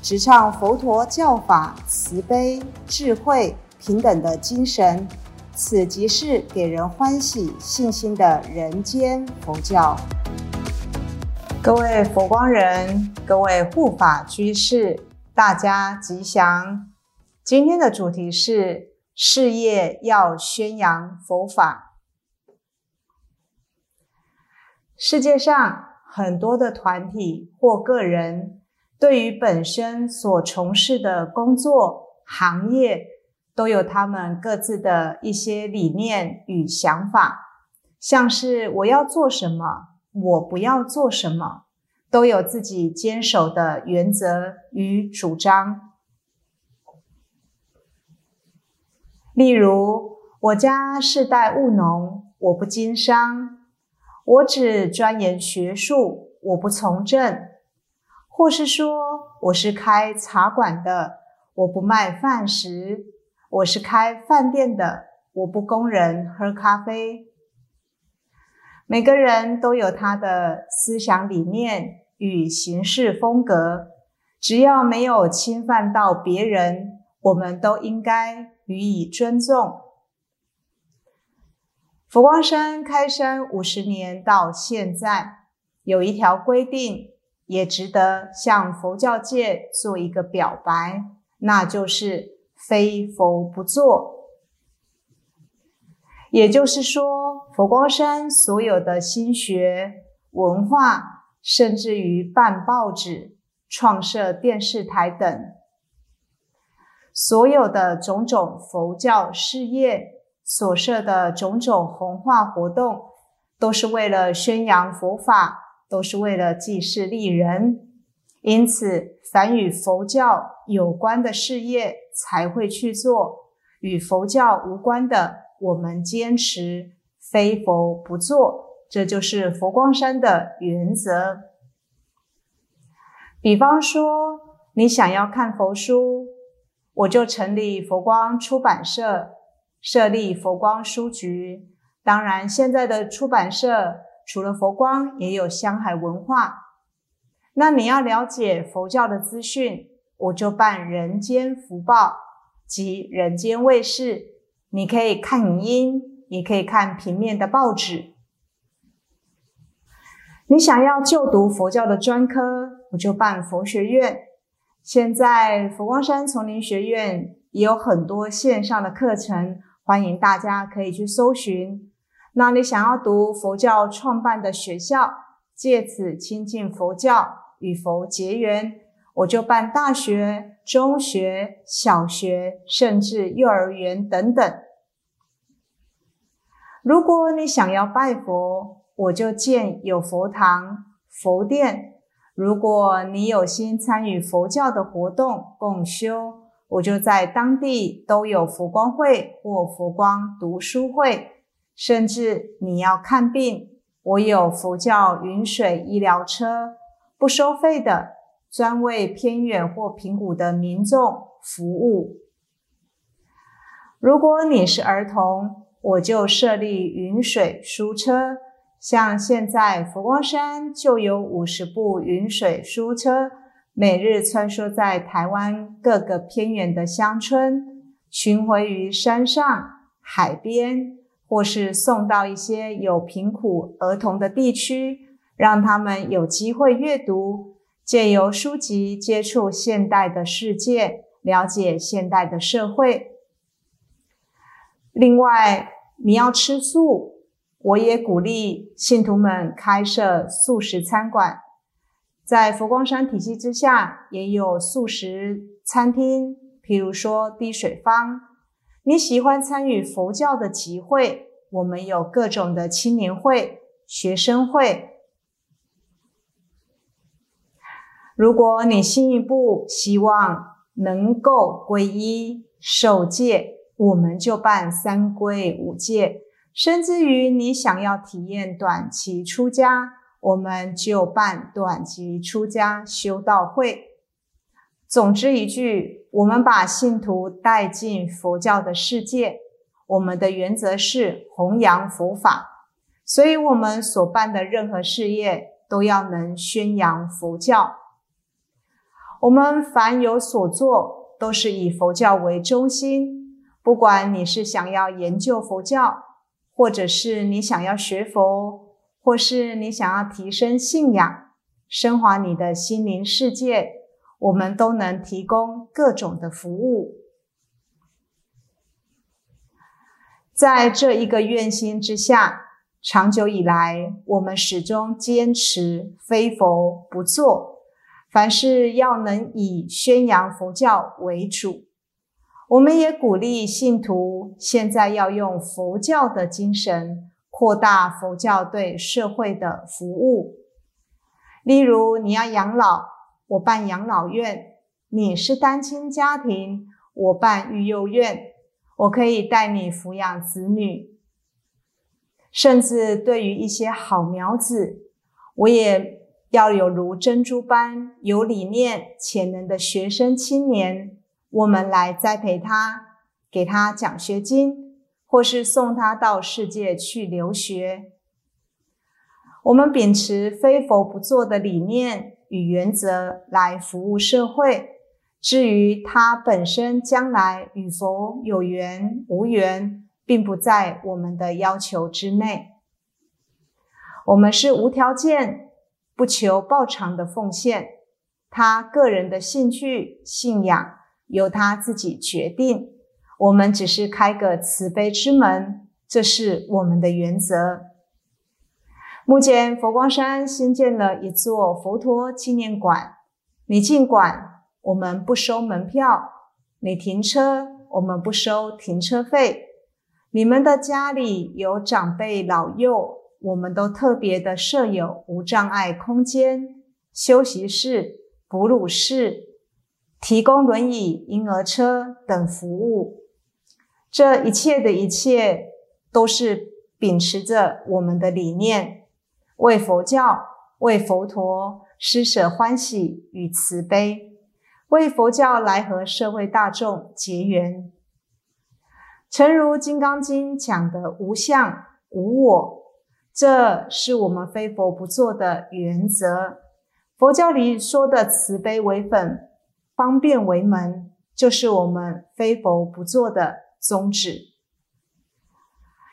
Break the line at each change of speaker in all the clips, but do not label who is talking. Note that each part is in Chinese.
直唱佛陀教法慈悲、智慧、平等的精神。此即是给人欢喜、信心的人间佛教。各位佛光人，各位护法居士，大家吉祥。今天的主题是事业要宣扬佛法。世界上很多的团体或个人，对于本身所从事的工作行业。都有他们各自的一些理念与想法，像是我要做什么，我不要做什么，都有自己坚守的原则与主张。例如，我家世代务农，我不经商，我只钻研学术，我不从政；或是说，我是开茶馆的，我不卖饭食。我是开饭店的，我不供人喝咖啡。每个人都有他的思想理念与行事风格，只要没有侵犯到别人，我们都应该予以尊重。佛光山开山五十年到现在，有一条规定，也值得向佛教界做一个表白，那就是。非佛不做，也就是说，佛光山所有的心学文化，甚至于办报纸、创设电视台等，所有的种种佛教事业所设的种种弘化活动，都是为了宣扬佛法，都是为了济世利人。因此，凡与佛教有关的事业才会去做；与佛教无关的，我们坚持非佛不做。这就是佛光山的原则。比方说，你想要看佛书，我就成立佛光出版社，设立佛光书局。当然，现在的出版社除了佛光，也有香海文化。那你要了解佛教的资讯，我就办《人间福报》及《人间卫视》，你可以看影音，也可以看平面的报纸。你想要就读佛教的专科，我就办佛学院。现在佛光山丛林学院也有很多线上的课程，欢迎大家可以去搜寻。那你想要读佛教创办的学校，借此亲近佛教。与佛结缘，我就办大学、中学、小学，甚至幼儿园等等。如果你想要拜佛，我就建有佛堂、佛殿。如果你有心参与佛教的活动共修，我就在当地都有佛光会或佛光读书会。甚至你要看病，我有佛教云水医疗车。不收费的，专为偏远或贫苦的民众服务。如果你是儿童，我就设立云水书车。像现在佛光山就有五十部云水书车，每日穿梭在台湾各个偏远的乡村，巡回于山上、海边，或是送到一些有贫苦儿童的地区。让他们有机会阅读，借由书籍接触现代的世界，了解现代的社会。另外，你要吃素，我也鼓励信徒们开设素食餐馆。在佛光山体系之下，也有素食餐厅，譬如说滴水坊。你喜欢参与佛教的集会，我们有各种的青年会、学生会。如果你进一步希望能够皈依受戒，我们就办三皈五戒；甚至于你想要体验短期出家，我们就办短期出家修道会。总之一句，我们把信徒带进佛教的世界，我们的原则是弘扬佛法，所以我们所办的任何事业都要能宣扬佛教。我们凡有所做，都是以佛教为中心。不管你是想要研究佛教，或者是你想要学佛，或是你想要提升信仰、升华你的心灵世界。我们都能提供各种的服务，在这一个愿心之下，长久以来，我们始终坚持非佛不做，凡事要能以宣扬佛教为主。我们也鼓励信徒现在要用佛教的精神，扩大佛教对社会的服务。例如，你要养老。我办养老院，你是单亲家庭，我办育幼院，我可以带你抚养子女，甚至对于一些好苗子，我也要有如珍珠般有理念、潜能的学生青年，我们来栽培他，给他奖学金，或是送他到世界去留学。我们秉持非佛不做的理念。与原则来服务社会。至于他本身将来与佛有缘无缘，并不在我们的要求之内。我们是无条件、不求报偿的奉献。他个人的兴趣、信仰由他自己决定。我们只是开个慈悲之门，这是我们的原则。目前佛光山新建了一座佛陀纪念馆。你进馆，我们不收门票；你停车，我们不收停车费。你们的家里有长辈老幼，我们都特别的设有无障碍空间、休息室、哺乳室，提供轮椅、婴儿车等服务。这一切的一切，都是秉持着我们的理念。为佛教、为佛陀施舍欢喜与慈悲，为佛教来和社会大众结缘。诚如《金刚经》讲的“无相无我”，这是我们非佛不做的原则。佛教里说的慈悲为本，方便为门，就是我们非佛不做的宗旨。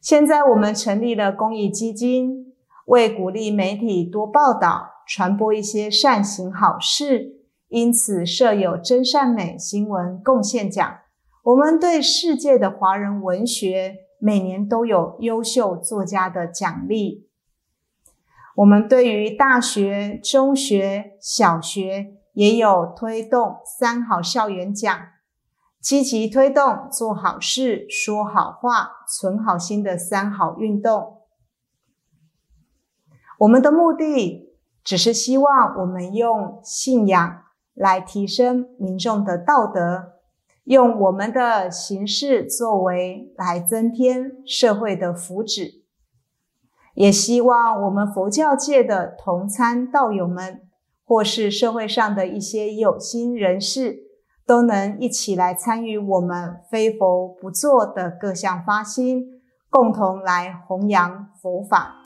现在我们成立了公益基金。为鼓励媒体多报道、传播一些善行好事，因此设有真善美新闻贡献奖。我们对世界的华人文学每年都有优秀作家的奖励。我们对于大学、中学、小学也有推动三好校园奖，积极推动做好事、说好话、存好心的三好运动。我们的目的只是希望我们用信仰来提升民众的道德，用我们的行事作为来增添社会的福祉，也希望我们佛教界的同参道友们，或是社会上的一些有心人士，都能一起来参与我们非佛不做的各项发心，共同来弘扬佛法。